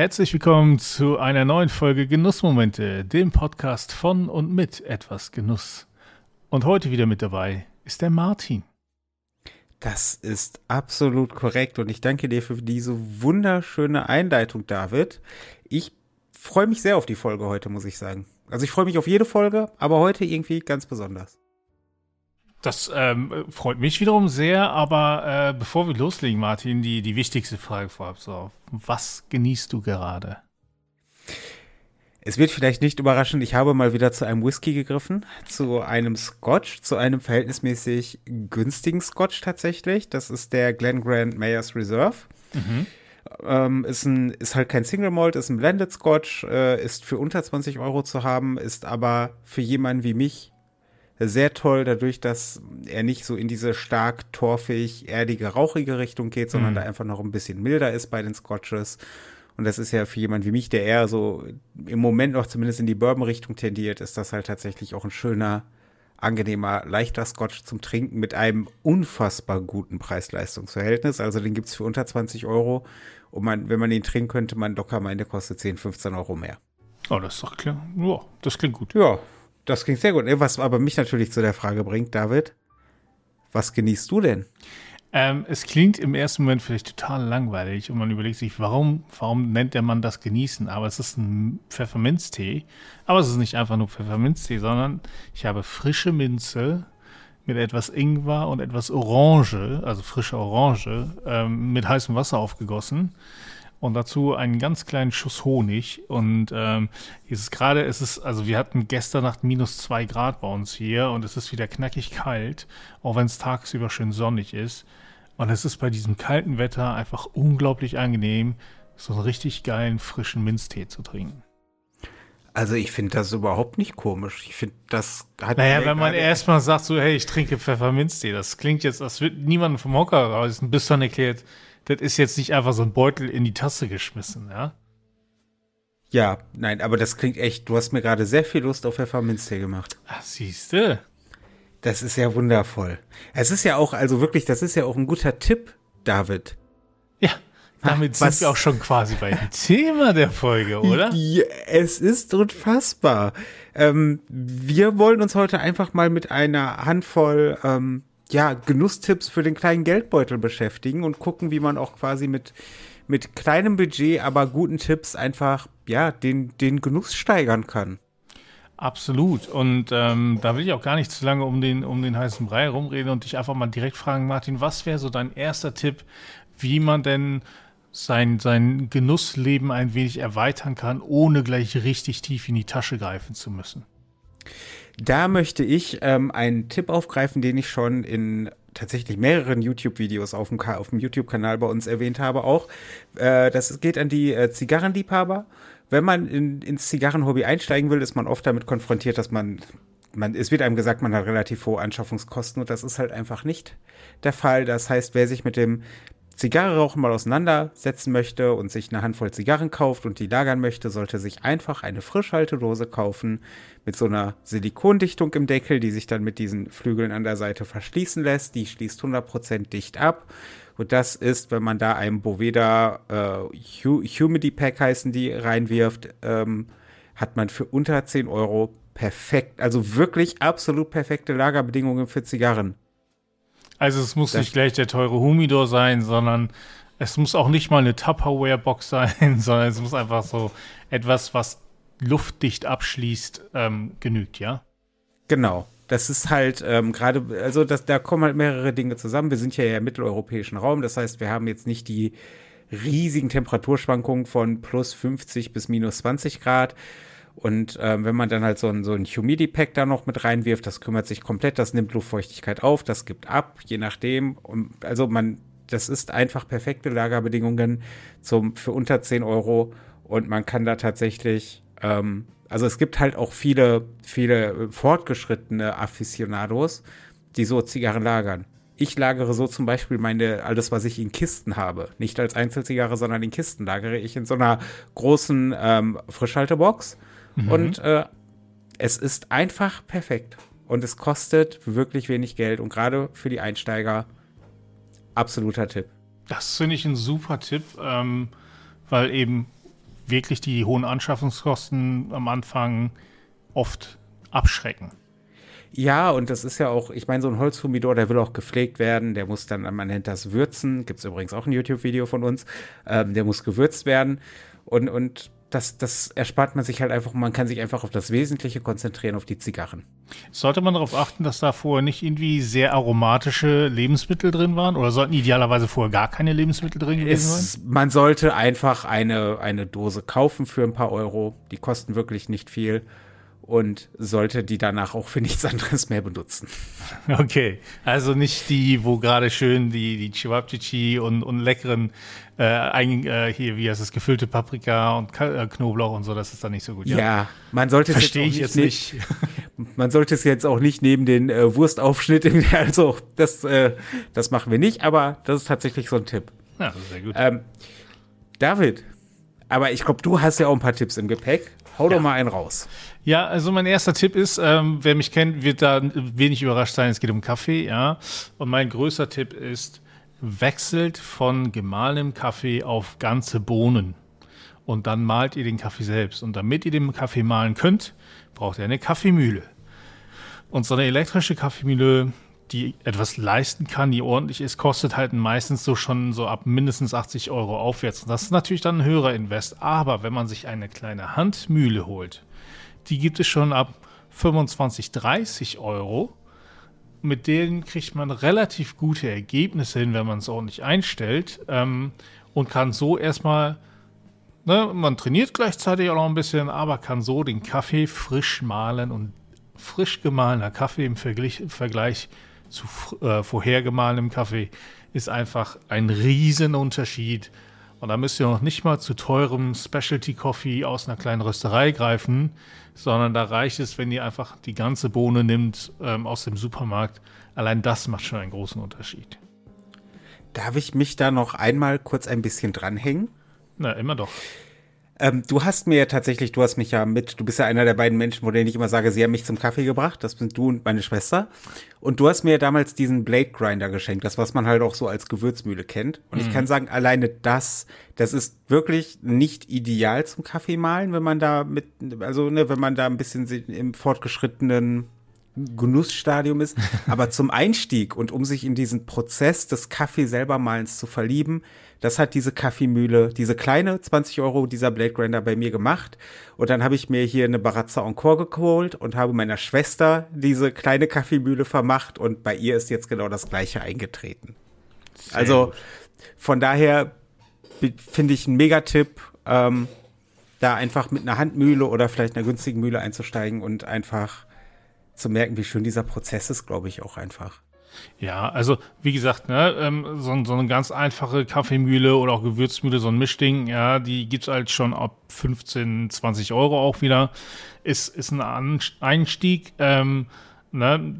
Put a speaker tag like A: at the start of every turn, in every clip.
A: Herzlich willkommen zu einer neuen Folge Genussmomente, dem Podcast von und mit etwas Genuss. Und heute wieder mit dabei ist der Martin.
B: Das ist absolut korrekt und ich danke dir für diese wunderschöne Einleitung, David. Ich freue mich sehr auf die Folge heute, muss ich sagen. Also ich freue mich auf jede Folge, aber heute irgendwie ganz besonders.
A: Das ähm, freut mich wiederum sehr, aber äh, bevor wir loslegen, Martin, die, die wichtigste Frage vorab. So, was genießt du gerade?
B: Es wird vielleicht nicht überraschen, ich habe mal wieder zu einem Whisky gegriffen, zu einem Scotch, zu einem verhältnismäßig günstigen Scotch tatsächlich. Das ist der Glen Grant Mayors Reserve. Mhm. Ähm, ist, ein, ist halt kein Single Malt, ist ein Blended Scotch, äh, ist für unter 20 Euro zu haben, ist aber für jemanden wie mich sehr toll, dadurch, dass er nicht so in diese stark torfig, erdige, rauchige Richtung geht, sondern mhm. da einfach noch ein bisschen milder ist bei den Scotches. Und das ist ja für jemand wie mich, der eher so im Moment noch zumindest in die Bourbon-Richtung tendiert, ist das halt tatsächlich auch ein schöner, angenehmer, leichter Scotch zum Trinken mit einem unfassbar guten Preis-Leistungs-Verhältnis. Also den gibt's für unter 20 Euro. Und man, wenn man ihn trinken könnte, man locker meint, der kostet 10, 15 Euro mehr.
A: Oh, das ist doch klar. Ja, das klingt gut.
B: Ja, das klingt sehr gut. Was aber mich natürlich zu der Frage bringt, David, was genießt du denn?
A: Ähm, es klingt im ersten Moment vielleicht total langweilig und man überlegt sich, warum, warum nennt der Mann das Genießen? Aber es ist ein Pfefferminztee. Aber es ist nicht einfach nur Pfefferminztee, sondern ich habe frische Minze mit etwas Ingwer und etwas Orange, also frische Orange, ähm, mit heißem Wasser aufgegossen und dazu einen ganz kleinen Schuss Honig. Und ähm, es ist gerade, es ist, also wir hatten gestern Nacht minus zwei Grad bei uns hier und es ist wieder knackig kalt, auch wenn es tagsüber schön sonnig ist. Und es ist bei diesem kalten Wetter einfach unglaublich angenehm, so einen richtig geilen frischen Minztee zu trinken.
B: Also ich finde das überhaupt nicht komisch. Ich finde, das
A: hat. Naja, wenn man erstmal sagt, so, hey, ich trinke Pfefferminztee, das klingt jetzt, das wird niemanden vom Hocker raus, bis dann erklärt, das ist jetzt nicht einfach so ein Beutel in die Tasse geschmissen, ja?
B: Ja, nein, aber das klingt echt, du hast mir gerade sehr viel Lust auf Pfefferminztee gemacht.
A: Ach, siehste.
B: Das ist ja wundervoll. Es ist ja auch, also wirklich, das ist ja auch ein guter Tipp, David.
A: Ja, damit Ach, sind wir auch schon quasi bei dem Thema der Folge, oder?
B: Ja, es ist unfassbar. Ähm, wir wollen uns heute einfach mal mit einer Handvoll ähm, ja, Genusstipps für den kleinen Geldbeutel beschäftigen und gucken, wie man auch quasi mit, mit kleinem Budget, aber guten Tipps einfach, ja, den, den Genuss steigern kann.
A: Absolut. Und ähm, da will ich auch gar nicht zu lange um den, um den heißen Brei rumreden und dich einfach mal direkt fragen, Martin, was wäre so dein erster Tipp, wie man denn sein, sein Genussleben ein wenig erweitern kann, ohne gleich richtig tief in die Tasche greifen zu müssen?
B: Da möchte ich ähm, einen Tipp aufgreifen, den ich schon in tatsächlich mehreren YouTube-Videos auf dem, auf dem YouTube-Kanal bei uns erwähnt habe auch. Äh, das geht an die äh, Zigarrenliebhaber. Wenn man in, ins Zigarrenhobby einsteigen will, ist man oft damit konfrontiert, dass man man, es wird einem gesagt, man hat relativ hohe Anschaffungskosten und das ist halt einfach nicht der Fall. Das heißt, wer sich mit dem Zigarre rauchen mal auseinandersetzen möchte und sich eine Handvoll Zigarren kauft und die lagern möchte, sollte sich einfach eine Frischhaltedose kaufen mit so einer Silikondichtung im Deckel, die sich dann mit diesen Flügeln an der Seite verschließen lässt. Die schließt 100% dicht ab. Und das ist, wenn man da einen Boveda äh, Humidity Pack heißen die reinwirft, ähm, hat man für unter 10 Euro perfekt, also wirklich absolut perfekte Lagerbedingungen für Zigarren.
A: Also es muss das nicht gleich der teure Humidor sein, sondern es muss auch nicht mal eine Tupperware-Box sein, sondern es muss einfach so etwas, was luftdicht abschließt, ähm, genügt, ja?
B: Genau. Das ist halt ähm, gerade, also das, da kommen halt mehrere Dinge zusammen. Wir sind ja im mitteleuropäischen Raum, das heißt, wir haben jetzt nicht die riesigen Temperaturschwankungen von plus 50 bis minus 20 Grad, und ähm, wenn man dann halt so ein, so ein Humidity-Pack da noch mit reinwirft, das kümmert sich komplett, das nimmt Luftfeuchtigkeit auf, das gibt ab, je nachdem. Und also man, das ist einfach perfekte Lagerbedingungen zum, für unter 10 Euro und man kann da tatsächlich, ähm, also es gibt halt auch viele, viele fortgeschrittene Aficionados, die so Zigarren lagern. Ich lagere so zum Beispiel meine, alles, was ich in Kisten habe. Nicht als Einzelzigarre, sondern in Kisten lagere ich in so einer großen ähm, Frischhaltebox Mhm. Und äh, es ist einfach perfekt. Und es kostet wirklich wenig Geld. Und gerade für die Einsteiger absoluter Tipp.
A: Das finde ich ein super Tipp, ähm, weil eben wirklich die hohen Anschaffungskosten am Anfang oft abschrecken.
B: Ja, und das ist ja auch, ich meine, so ein Holzhumidor, der will auch gepflegt werden, der muss dann, man nennt das Würzen, gibt es übrigens auch ein YouTube-Video von uns, ähm, der muss gewürzt werden und, und das, das erspart man sich halt einfach, man kann sich einfach auf das Wesentliche konzentrieren, auf die Zigarren.
A: Sollte man darauf achten, dass da vorher nicht irgendwie sehr aromatische Lebensmittel drin waren oder sollten idealerweise vorher gar keine Lebensmittel drin gewesen sein?
B: Man sollte einfach eine, eine Dose kaufen für ein paar Euro, die kosten wirklich nicht viel und sollte die danach auch für nichts anderes mehr benutzen.
A: Okay, also nicht die, wo gerade schön die, die Chewabchichi und, und leckeren, äh, ein, äh, hier, wie heißt es, gefüllte Paprika und Ka äh, Knoblauch und so, das ist dann nicht so gut.
B: Ja, ja man sollte
A: es jetzt, jetzt nicht.
B: man sollte es jetzt auch nicht neben den äh, Wurstaufschnitt, also das, äh, das machen wir nicht, aber das ist tatsächlich so ein Tipp. Ja, sehr gut. Ähm, David, aber ich glaube, du hast ja auch ein paar Tipps im Gepäck. Hau ja. doch mal einen raus.
A: Ja, also mein erster Tipp ist, ähm, wer mich kennt, wird da wenig überrascht sein. Es geht um Kaffee, ja. Und mein größter Tipp ist, wechselt von gemahlenem Kaffee auf ganze Bohnen. Und dann malt ihr den Kaffee selbst. Und damit ihr den Kaffee mahlen könnt, braucht ihr eine Kaffeemühle. Und so eine elektrische Kaffeemühle, die etwas leisten kann, die ordentlich ist, kostet halt meistens so schon so ab mindestens 80 Euro aufwärts. Und das ist natürlich dann ein höherer Invest. Aber wenn man sich eine kleine Handmühle holt, die gibt es schon ab 25, 30 Euro. Mit denen kriegt man relativ gute Ergebnisse hin, wenn man es ordentlich einstellt. Ähm, und kann so erstmal, ne, man trainiert gleichzeitig auch noch ein bisschen, aber kann so den Kaffee frisch mahlen und frisch gemahlener Kaffee im Vergleich, im Vergleich zu äh, vorher gemahlenem Kaffee ist einfach ein Riesenunterschied. Und da müsst ihr noch nicht mal zu teurem Specialty Coffee aus einer kleinen Rösterei greifen, sondern da reicht es, wenn ihr einfach die ganze Bohne nimmt ähm, aus dem Supermarkt. Allein das macht schon einen großen Unterschied.
B: Darf ich mich da noch einmal kurz ein bisschen dranhängen?
A: Na, immer doch.
B: Ähm, du hast mir ja tatsächlich, du hast mich ja mit, du bist ja einer der beiden Menschen, wo denen ich immer sage, sie haben mich zum Kaffee gebracht. Das sind du und meine Schwester. Und du hast mir ja damals diesen Blade Grinder geschenkt, das, was man halt auch so als Gewürzmühle kennt. Und mhm. ich kann sagen, alleine das, das ist wirklich nicht ideal zum Kaffee mahlen, wenn man da mit, also, ne, wenn man da ein bisschen im fortgeschrittenen Genussstadium ist. Aber zum Einstieg und um sich in diesen Prozess des Kaffee selber malens zu verlieben, das hat diese Kaffeemühle, diese kleine 20 Euro, dieser Blade Grinder bei mir gemacht. Und dann habe ich mir hier eine Barazza Encore geholt und habe meiner Schwester diese kleine Kaffeemühle vermacht und bei ihr ist jetzt genau das gleiche eingetreten. Sehr also gut. von daher finde ich ein Megatipp, ähm, da einfach mit einer Handmühle oder vielleicht einer günstigen Mühle einzusteigen und einfach zu merken, wie schön dieser Prozess ist, glaube ich auch einfach.
A: Ja, also wie gesagt, ne, ähm, so, so, eine ganz einfache Kaffeemühle oder auch Gewürzmühle, so ein Mischding, ja, die gibt's halt schon ab 15, 20 Euro auch wieder. Ist, ist ein Einstieg, ähm, ne,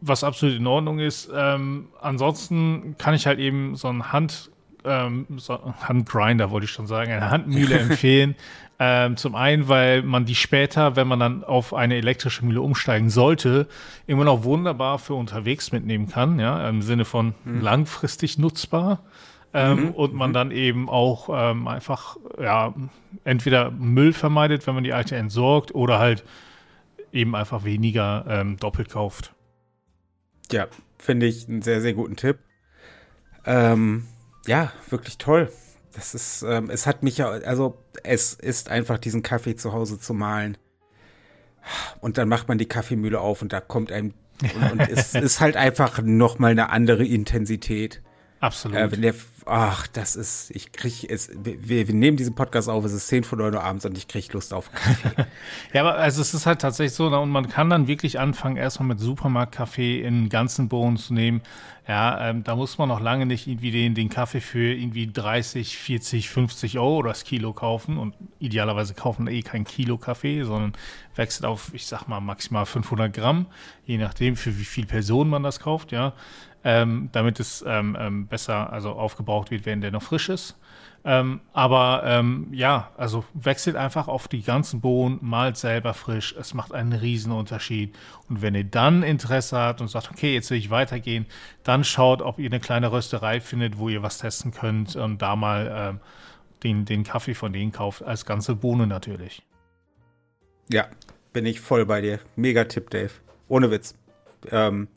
A: was absolut in Ordnung ist. Ähm, ansonsten kann ich halt eben so ein Hand, ähm, Handgrinder, wollte ich schon sagen, eine Handmühle empfehlen. Ähm, zum einen, weil man die später, wenn man dann auf eine elektrische Mühle umsteigen sollte, immer noch wunderbar für unterwegs mitnehmen kann, ja, im Sinne von mhm. langfristig nutzbar. Ähm, mhm. Und man mhm. dann eben auch ähm, einfach, ja, entweder Müll vermeidet, wenn man die alte entsorgt, oder halt eben einfach weniger ähm, doppelt kauft.
B: Ja, finde ich einen sehr, sehr guten Tipp. Ähm, ja, wirklich toll. Das ist, ähm, es hat mich ja, also es ist einfach diesen Kaffee zu Hause zu malen. Und dann macht man die Kaffeemühle auf und da kommt ein, und, und es ist halt einfach nochmal eine andere Intensität.
A: Absolut.
B: Äh, wenn der, ach, das ist, ich krieg es, wir, wir nehmen diesen Podcast auf, es ist 10 vor 9 Uhr abends und ich krieg Lust auf Kaffee.
A: ja, aber also es ist halt tatsächlich so, und man kann dann wirklich anfangen, erstmal mit Supermarktkaffee in ganzen Bohnen zu nehmen. Ja, ähm, da muss man noch lange nicht irgendwie den, den Kaffee für irgendwie 30, 40, 50 Euro das Kilo kaufen und idealerweise kaufen eh kein Kilo Kaffee, sondern wechselt auf, ich sag mal, maximal 500 Gramm, je nachdem, für wie viele Personen man das kauft, ja ähm, damit es ähm, ähm, besser also aufgebraucht wird, während der noch frisch ist. Ähm, aber ähm, ja, also wechselt einfach auf die ganzen Bohnen, malt selber frisch. Es macht einen riesen Unterschied. Und wenn ihr dann Interesse habt und sagt, okay, jetzt will ich weitergehen, dann schaut, ob ihr eine kleine Rösterei findet, wo ihr was testen könnt und da mal ähm, den, den Kaffee von denen kauft, als ganze Bohne natürlich.
B: Ja, bin ich voll bei dir. Mega Tipp, Dave. Ohne Witz. Ähm,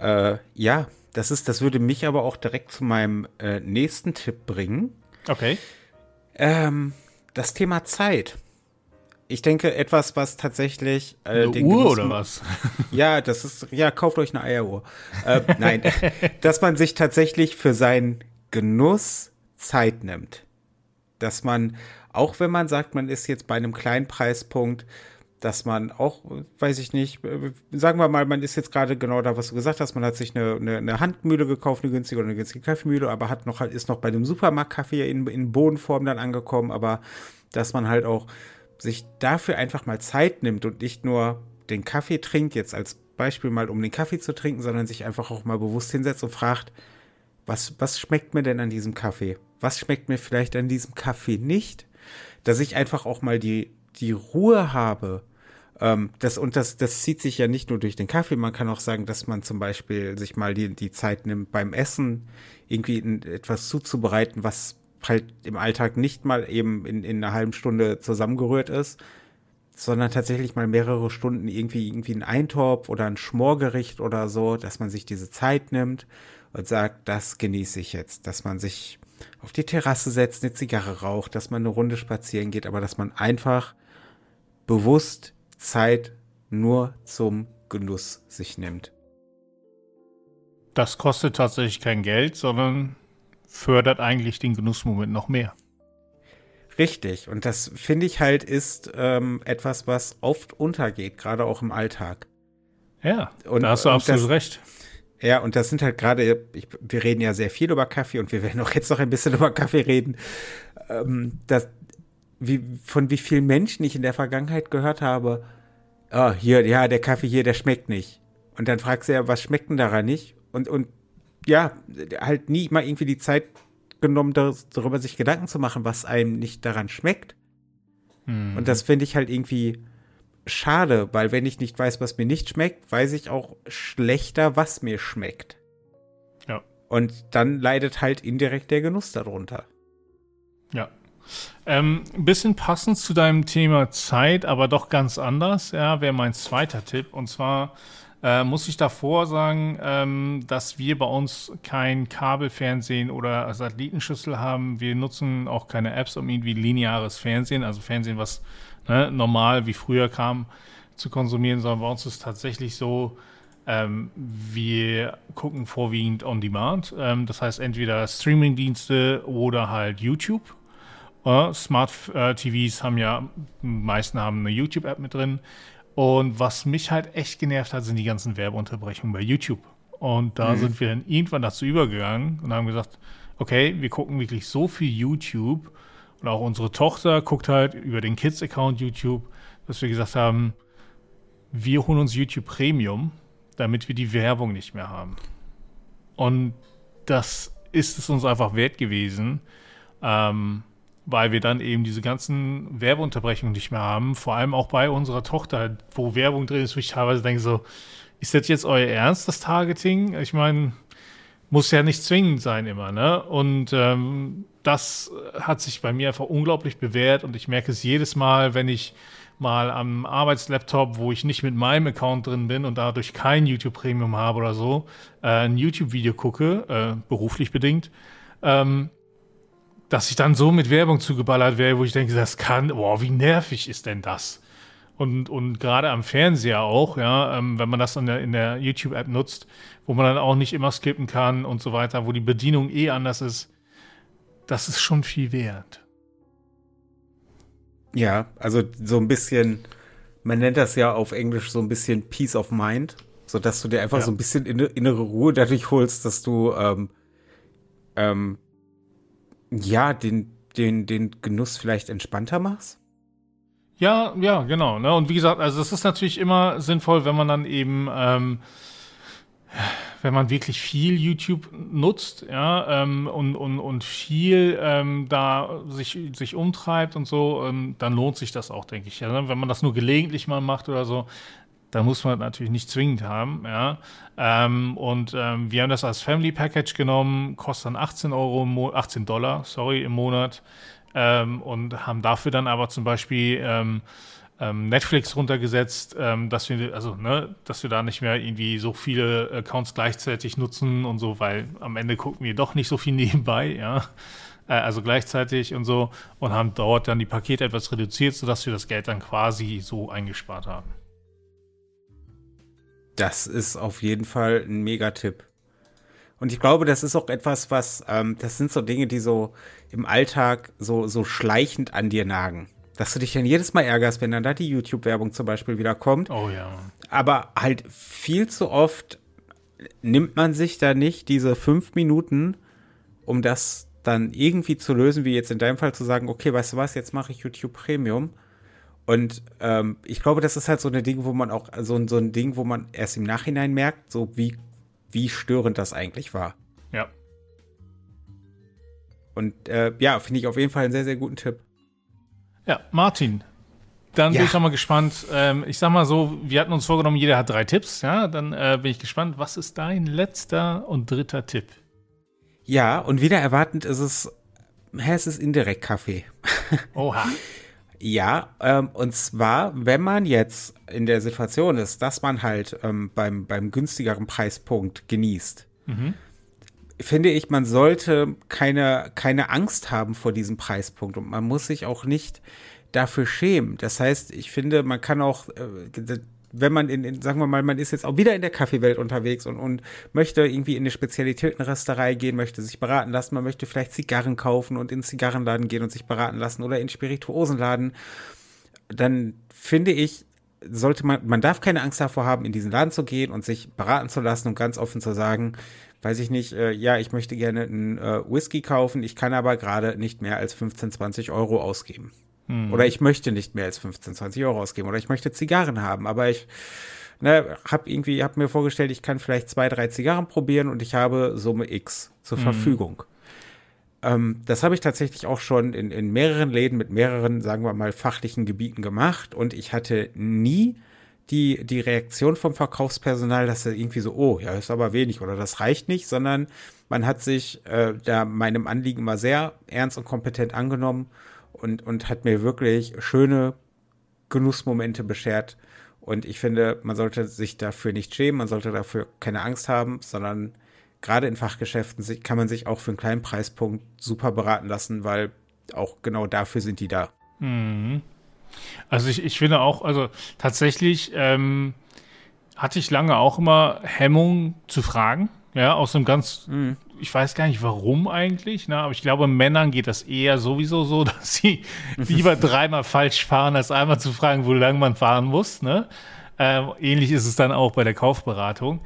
B: äh, ja, das ist, das würde mich aber auch direkt zu meinem äh, nächsten Tipp bringen.
A: Okay.
B: Ähm, das Thema Zeit. Ich denke, etwas, was tatsächlich.
A: Äh, eine Uhr Genuss, oder was?
B: Ja, das ist. Ja, kauft euch eine Eieruhr. äh, nein, dass man sich tatsächlich für seinen Genuss Zeit nimmt. Dass man, auch wenn man sagt, man ist jetzt bei einem kleinen Preispunkt, dass man auch, weiß ich nicht, äh, sagen wir mal, man ist jetzt gerade genau da, was du gesagt hast, man hat sich eine, eine, eine Handmühle gekauft, eine günstige oder eine günstige Kaffeemühle, aber hat noch, ist noch bei dem Supermarktkaffee in, in Bodenform dann angekommen, aber dass man halt auch sich dafür einfach mal Zeit nimmt und nicht nur den Kaffee trinkt, jetzt als Beispiel mal, um den Kaffee zu trinken, sondern sich einfach auch mal bewusst hinsetzt und fragt, was, was schmeckt mir denn an diesem Kaffee? Was schmeckt mir vielleicht an diesem Kaffee nicht? Dass ich einfach auch mal die, die Ruhe habe, ähm, das, und das, das zieht sich ja nicht nur durch den Kaffee. Man kann auch sagen, dass man zum Beispiel sich mal die, die Zeit nimmt, beim Essen irgendwie etwas zuzubereiten, was halt im Alltag nicht mal eben in, in einer halben Stunde zusammengerührt ist, sondern tatsächlich mal mehrere Stunden irgendwie, irgendwie ein Eintopf oder ein Schmorgericht oder so, dass man sich diese Zeit nimmt und sagt, das genieße ich jetzt, dass man sich auf die Terrasse setzt, eine Zigarre raucht, dass man eine Runde spazieren geht, aber dass man einfach bewusst Zeit nur zum Genuss sich nimmt.
A: Das kostet tatsächlich kein Geld, sondern fördert eigentlich den Genussmoment noch mehr.
B: Richtig. Und das finde ich halt ist ähm, etwas, was oft untergeht, gerade auch im Alltag.
A: Ja, und, da hast du absolut
B: das,
A: recht.
B: Ja, und das sind halt gerade, wir reden ja sehr viel über Kaffee und wir werden auch jetzt noch ein bisschen über Kaffee reden. Ähm, das, wie, von wie vielen Menschen ich in der Vergangenheit gehört habe, oh, hier, ja, der Kaffee hier, der schmeckt nicht. Und dann fragst du ja, was schmeckt denn daran nicht? Und, und ja, halt nie mal irgendwie die Zeit genommen, darüber sich Gedanken zu machen, was einem nicht daran schmeckt. Mhm. Und das finde ich halt irgendwie schade, weil wenn ich nicht weiß, was mir nicht schmeckt, weiß ich auch schlechter, was mir schmeckt.
A: Ja.
B: Und dann leidet halt indirekt der Genuss darunter.
A: Ja. Ähm, ein bisschen passend zu deinem Thema Zeit, aber doch ganz anders, ja, wäre mein zweiter Tipp. Und zwar äh, muss ich davor sagen, ähm, dass wir bei uns kein Kabelfernsehen oder Satellitenschüssel haben. Wir nutzen auch keine Apps, um irgendwie lineares Fernsehen, also Fernsehen, was ne, normal wie früher kam, zu konsumieren, sondern bei uns ist tatsächlich so, ähm, wir gucken vorwiegend on demand. Ähm, das heißt entweder Streamingdienste oder halt YouTube. Uh, Smart äh, TVs haben ja, die meisten haben eine YouTube-App mit drin. Und was mich halt echt genervt hat, sind die ganzen Werbeunterbrechungen bei YouTube. Und da mhm. sind wir dann irgendwann dazu übergegangen und haben gesagt, okay, wir gucken wirklich so viel YouTube. Und auch unsere Tochter guckt halt über den Kids-Account YouTube, dass wir gesagt haben, wir holen uns YouTube Premium, damit wir die Werbung nicht mehr haben. Und das ist es uns einfach wert gewesen, ähm, weil wir dann eben diese ganzen Werbeunterbrechungen nicht mehr haben. Vor allem auch bei unserer Tochter, wo Werbung drin ist, wo ich teilweise denke so, ist das jetzt euer Ernst, das Targeting? Ich meine, muss ja nicht zwingend sein immer, ne? Und ähm, das hat sich bei mir einfach unglaublich bewährt und ich merke es jedes Mal, wenn ich mal am Arbeitslaptop, wo ich nicht mit meinem Account drin bin und dadurch kein YouTube Premium habe oder so, äh, ein YouTube-Video gucke, äh, beruflich bedingt, ähm, dass ich dann so mit Werbung zugeballert werde, wo ich denke, das kann, boah, wie nervig ist denn das? Und, und gerade am Fernseher auch, ja, ähm, wenn man das in der, in der YouTube-App nutzt, wo man dann auch nicht immer skippen kann und so weiter, wo die Bedienung eh anders ist, das ist schon viel wert.
B: Ja, also so ein bisschen, man nennt das ja auf Englisch so ein bisschen Peace of Mind, so dass du dir einfach ja. so ein bisschen innere Ruhe dadurch holst, dass du ähm, ähm, ja, den, den, den Genuss vielleicht entspannter machst?
A: Ja, ja, genau. Ne? Und wie gesagt, also es ist natürlich immer sinnvoll, wenn man dann eben, ähm, wenn man wirklich viel YouTube nutzt, ja, ähm, und, und, und viel ähm, da sich, sich umtreibt und so, ähm, dann lohnt sich das auch, denke ich. Ja, ne? Wenn man das nur gelegentlich mal macht oder so, Da muss man natürlich nicht zwingend haben, ja. Ähm, und ähm, wir haben das als Family Package genommen, kostet dann 18 Euro, im Mo 18 Dollar, sorry, im Monat. Ähm, und haben dafür dann aber zum Beispiel ähm, ähm, Netflix runtergesetzt, ähm, dass wir, also, ne, dass wir da nicht mehr irgendwie so viele Accounts gleichzeitig nutzen und so, weil am Ende gucken wir doch nicht so viel nebenbei, ja. Äh, also gleichzeitig und so und haben dort dann die Pakete etwas reduziert, sodass wir das Geld dann quasi so eingespart haben.
B: Das ist auf jeden Fall ein Megatipp. Und ich glaube, das ist auch etwas, was, ähm, das sind so Dinge, die so im Alltag so, so schleichend an dir nagen. Dass du dich dann jedes Mal ärgerst, wenn dann da die YouTube-Werbung zum Beispiel wieder kommt.
A: Oh ja.
B: Aber halt viel zu oft nimmt man sich da nicht diese fünf Minuten, um das dann irgendwie zu lösen, wie jetzt in deinem Fall zu sagen, okay, weißt du was, jetzt mache ich YouTube Premium. Und ähm, ich glaube, das ist halt so ein Ding, wo man auch, so, so ein Ding, wo man erst im Nachhinein merkt, so wie, wie störend das eigentlich war.
A: Ja.
B: Und äh, ja, finde ich auf jeden Fall einen sehr, sehr guten Tipp.
A: Ja, Martin, dann ja. bin ich auch mal gespannt. Ähm, ich sag mal so, wir hatten uns vorgenommen, jeder hat drei Tipps. Ja, dann äh, bin ich gespannt. Was ist dein letzter und dritter Tipp?
B: Ja, und wieder erwartend ist es, es ist indirekt Kaffee.
A: Oha.
B: ja, ähm, und zwar, wenn man jetzt in der Situation ist, dass man halt ähm, beim, beim günstigeren Preispunkt genießt, mhm. finde ich, man sollte keine, keine Angst haben vor diesem Preispunkt und man muss sich auch nicht dafür schämen. Das heißt, ich finde, man kann auch, äh, wenn man in, in, sagen wir mal, man ist jetzt auch wieder in der Kaffeewelt unterwegs und, und möchte irgendwie in eine Spezialitätenresterei gehen, möchte sich beraten lassen, man möchte vielleicht Zigarren kaufen und in Zigarrenladen gehen und sich beraten lassen oder in Spirituosenladen, dann finde ich, sollte man, man darf keine Angst davor haben, in diesen Laden zu gehen und sich beraten zu lassen und ganz offen zu sagen, weiß ich nicht, äh, ja, ich möchte gerne einen äh, Whisky kaufen, ich kann aber gerade nicht mehr als 15, 20 Euro ausgeben. Mhm. Oder ich möchte nicht mehr als 15, 20 Euro ausgeben. Oder ich möchte Zigarren haben. Aber ich ne, habe irgendwie, habe mir vorgestellt, ich kann vielleicht zwei, drei Zigarren probieren und ich habe Summe X zur mhm. Verfügung. Ähm, das habe ich tatsächlich auch schon in, in mehreren Läden mit mehreren, sagen wir mal, fachlichen Gebieten gemacht. Und ich hatte nie die, die Reaktion vom Verkaufspersonal, dass er irgendwie so, oh, ja, ist aber wenig oder das reicht nicht, sondern man hat sich äh, da meinem Anliegen immer sehr ernst und kompetent angenommen und, und hat mir wirklich schöne Genussmomente beschert. Und ich finde, man sollte sich dafür nicht schämen, man sollte dafür keine Angst haben, sondern gerade in Fachgeschäften kann man sich auch für einen kleinen Preispunkt super beraten lassen, weil auch genau dafür sind die da.
A: Mhm. Also ich, ich finde auch, also tatsächlich ähm, hatte ich lange auch immer Hemmung zu fragen. Ja, aus einem ganz, mhm. Ich weiß gar nicht warum eigentlich, ne? aber ich glaube, Männern geht das eher sowieso so, dass sie lieber dreimal falsch fahren, als einmal zu fragen, wo lang man fahren muss. Ne? Ähm, ähnlich ist es dann auch bei der Kaufberatung.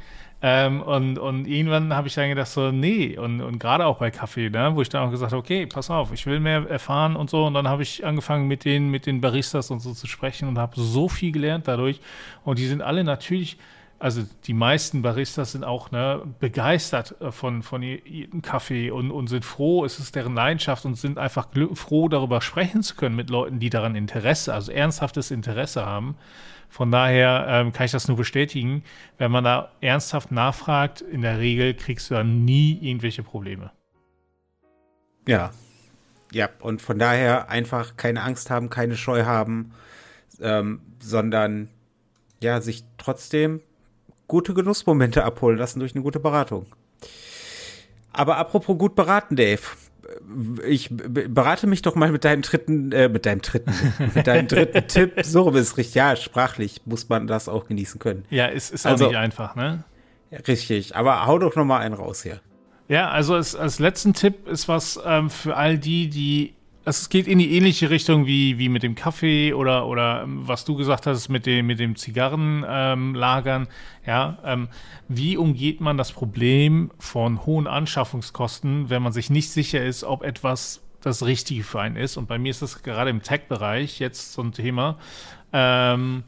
A: Ähm, und, und irgendwann habe ich dann gedacht, so, nee, und, und gerade auch bei Kaffee, ne, wo ich dann auch gesagt habe, okay, pass auf, ich will mehr erfahren und so. Und dann habe ich angefangen, mit den, mit den Baristas und so zu sprechen und habe so viel gelernt dadurch. Und die sind alle natürlich also die meisten Baristas sind auch ne, begeistert äh, von, von ihrem Kaffee und, und sind froh, es ist deren Leidenschaft und sind einfach froh, darüber sprechen zu können mit Leuten, die daran Interesse, also ernsthaftes Interesse haben. Von daher ähm, kann ich das nur bestätigen. Wenn man da ernsthaft nachfragt, in der Regel kriegst du dann nie irgendwelche Probleme.
B: Ja. Ja, und von daher einfach keine Angst haben, keine Scheu haben, ähm, sondern ja, sich trotzdem gute Genussmomente abholen lassen durch eine gute Beratung. Aber apropos gut beraten, Dave. Ich berate mich doch mal mit deinem dritten, äh, mit deinem dritten, mit deinem dritten Tipp. So ist richtig. Ja, sprachlich muss man das auch genießen können.
A: Ja, es ist auch also, nicht einfach, ne?
B: Richtig. Aber hau doch noch mal einen raus hier.
A: Ja, also als, als letzten Tipp ist was ähm, für all die, die also es geht in die ähnliche Richtung wie, wie mit dem Kaffee oder, oder ähm, was du gesagt hast mit dem, mit dem Zigarrenlagern. Ähm, ja, ähm, wie umgeht man das Problem von hohen Anschaffungskosten, wenn man sich nicht sicher ist, ob etwas das Richtige für einen ist? Und bei mir ist das gerade im Tech-Bereich jetzt so ein Thema. Ähm,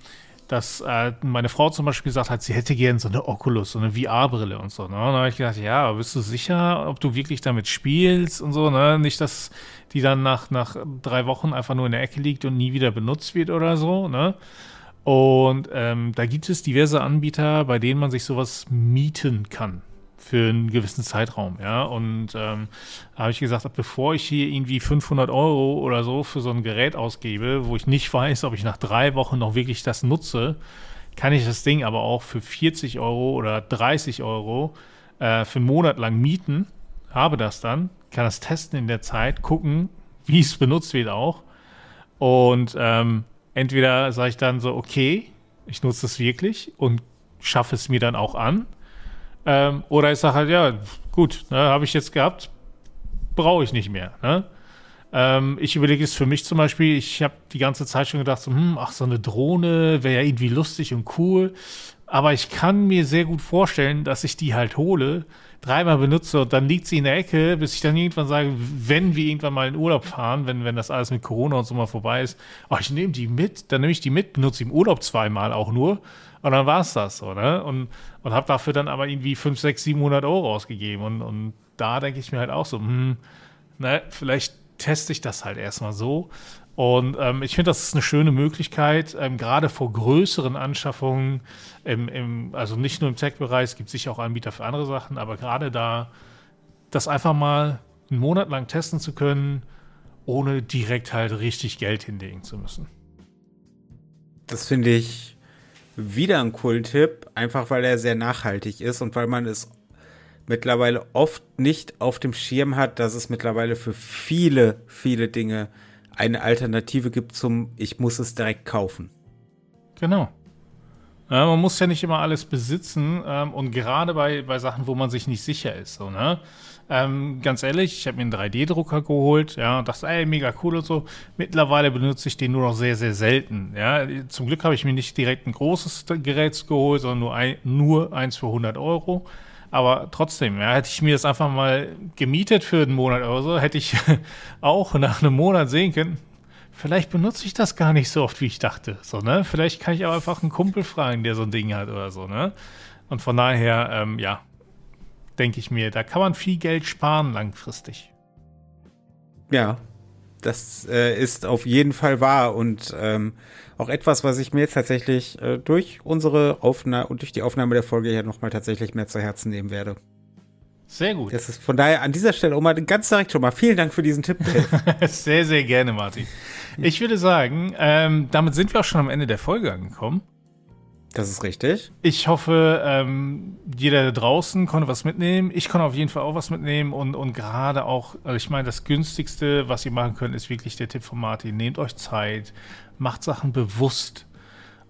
A: dass äh, meine Frau zum Beispiel gesagt hat, sie hätte gern so eine Oculus, so eine VR-Brille und so. Ne? Und dann habe ich gedacht, ja, bist du sicher, ob du wirklich damit spielst und so, ne? Nicht, dass die dann nach, nach drei Wochen einfach nur in der Ecke liegt und nie wieder benutzt wird oder so, ne? Und ähm, da gibt es diverse Anbieter, bei denen man sich sowas mieten kann für einen gewissen Zeitraum, ja. Und ähm, habe ich gesagt, bevor ich hier irgendwie 500 Euro oder so für so ein Gerät ausgebe, wo ich nicht weiß, ob ich nach drei Wochen noch wirklich das nutze, kann ich das Ding aber auch für 40 Euro oder 30 Euro äh, für einen Monat lang mieten, habe das dann, kann das testen in der Zeit, gucken, wie es benutzt wird auch. Und ähm, entweder sage ich dann so, okay, ich nutze das wirklich und schaffe es mir dann auch an ähm, oder ich sage halt, ja, gut, ne, habe ich jetzt gehabt, brauche ich nicht mehr. Ne? Ähm, ich überlege es für mich zum Beispiel, ich habe die ganze Zeit schon gedacht, so, hm, ach, so eine Drohne wäre ja irgendwie lustig und cool. Aber ich kann mir sehr gut vorstellen, dass ich die halt hole, dreimal benutze und dann liegt sie in der Ecke, bis ich dann irgendwann sage, wenn wir irgendwann mal in Urlaub fahren, wenn, wenn das alles mit Corona und so mal vorbei ist, oh, ich nehme die mit, dann nehme ich die mit, benutze sie im Urlaub zweimal auch nur und dann war es das so, ne? Und, und habe dafür dann aber irgendwie 5, 6, 700 Euro ausgegeben. Und, und da denke ich mir halt auch so, hm, ne, vielleicht teste ich das halt erstmal so. Und ähm, ich finde, das ist eine schöne Möglichkeit, ähm, gerade vor größeren Anschaffungen, im, im, also nicht nur im Tech-Bereich, es gibt sicher auch Anbieter für andere Sachen, aber gerade da, das einfach mal einen Monat lang testen zu können, ohne direkt halt richtig Geld hinlegen zu müssen.
B: Das finde ich wieder ein coolen Tipp, einfach weil er sehr nachhaltig ist und weil man es mittlerweile oft nicht auf dem Schirm hat, dass es mittlerweile für viele, viele Dinge eine Alternative gibt zum Ich muss es direkt kaufen.
A: Genau. Ja, man muss ja nicht immer alles besitzen ähm, und gerade bei, bei Sachen, wo man sich nicht sicher ist. So, ne? Ähm, ganz ehrlich, ich habe mir einen 3D-Drucker geholt, ja, und dachte, ey, mega cool und so. Mittlerweile benutze ich den nur noch sehr, sehr selten. Ja, zum Glück habe ich mir nicht direkt ein großes Gerät geholt, sondern nur, ein, nur eins für 100 Euro. Aber trotzdem, ja, hätte ich mir das einfach mal gemietet für einen Monat oder so, hätte ich auch nach einem Monat sehen können, vielleicht benutze ich das gar nicht so oft, wie ich dachte. So, ne? Vielleicht kann ich auch einfach einen Kumpel fragen, der so ein Ding hat oder so, ne? Und von daher, ähm, ja, denke ich mir. Da kann man viel Geld sparen langfristig.
B: Ja, das äh, ist auf jeden Fall wahr und ähm, auch etwas, was ich mir jetzt tatsächlich äh, durch unsere Aufnahme und durch die Aufnahme der Folge hier nochmal tatsächlich mehr zu Herzen nehmen werde.
A: Sehr gut.
B: Das ist von daher an dieser Stelle mal ganz direkt schon mal vielen Dank für diesen Tipp.
A: sehr, sehr gerne, Martin. Ich würde sagen, ähm, damit sind wir auch schon am Ende der Folge angekommen.
B: Das ist richtig.
A: Ich hoffe, ähm, jeder da draußen konnte was mitnehmen. Ich konnte auf jeden Fall auch was mitnehmen und, und gerade auch, also ich meine, das günstigste, was ihr machen könnt, ist wirklich der Tipp von Martin. Nehmt euch Zeit, macht Sachen bewusst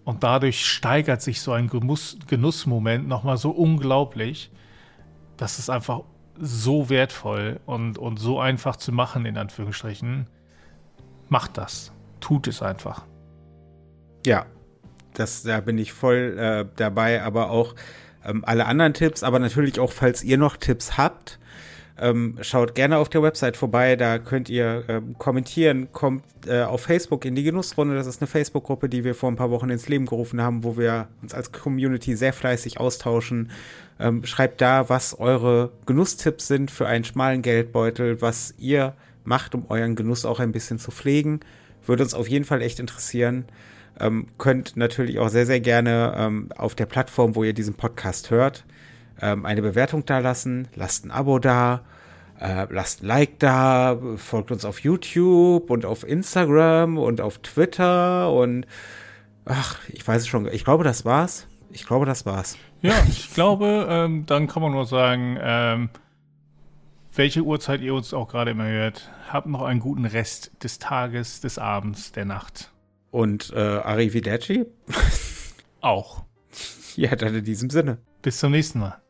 A: und dadurch steigert sich so ein Genuss, Genussmoment nochmal so unglaublich. Das ist einfach so wertvoll und, und so einfach zu machen, in Anführungsstrichen. Macht das. Tut es einfach.
B: Ja, das, da bin ich voll äh, dabei, aber auch ähm, alle anderen Tipps, aber natürlich auch, falls ihr noch Tipps habt, ähm, schaut gerne auf der Website vorbei, da könnt ihr ähm, kommentieren, kommt äh, auf Facebook in die Genussrunde, das ist eine Facebook-Gruppe, die wir vor ein paar Wochen ins Leben gerufen haben, wo wir uns als Community sehr fleißig austauschen. Ähm, schreibt da, was eure Genusstipps sind für einen schmalen Geldbeutel, was ihr macht, um euren Genuss auch ein bisschen zu pflegen. Würde uns auf jeden Fall echt interessieren. Ähm, könnt natürlich auch sehr, sehr gerne ähm, auf der Plattform, wo ihr diesen Podcast hört, ähm, eine Bewertung da lassen. Lasst ein Abo da. Äh, lasst ein Like da. Folgt uns auf YouTube und auf Instagram und auf Twitter und ach, ich weiß es schon. Ich glaube, das war's. Ich glaube, das war's.
A: Ja, ich glaube, ähm, dann kann man nur sagen, ähm, welche Uhrzeit ihr uns auch gerade immer hört, habt noch einen guten Rest des Tages, des Abends, der Nacht.
B: Und äh, Arrivederci?
A: Auch.
B: Ja, dann in diesem Sinne.
A: Bis zum nächsten Mal.